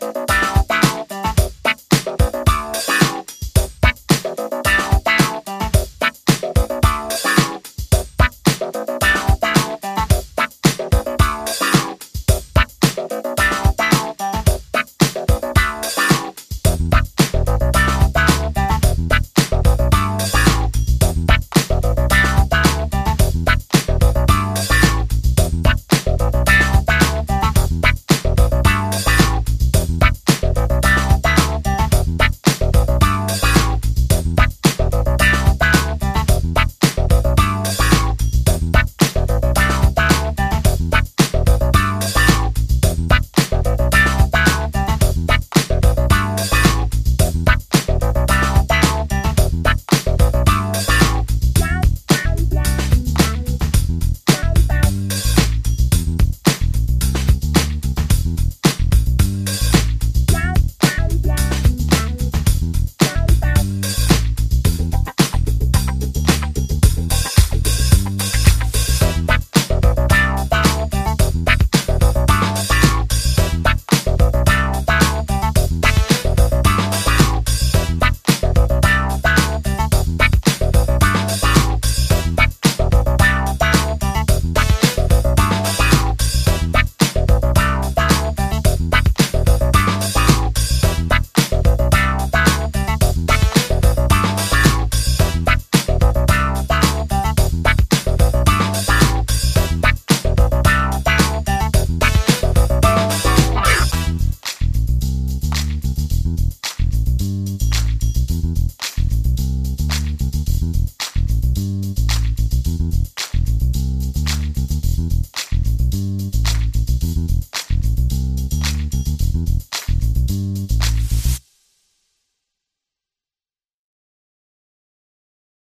Música Mm-hmm.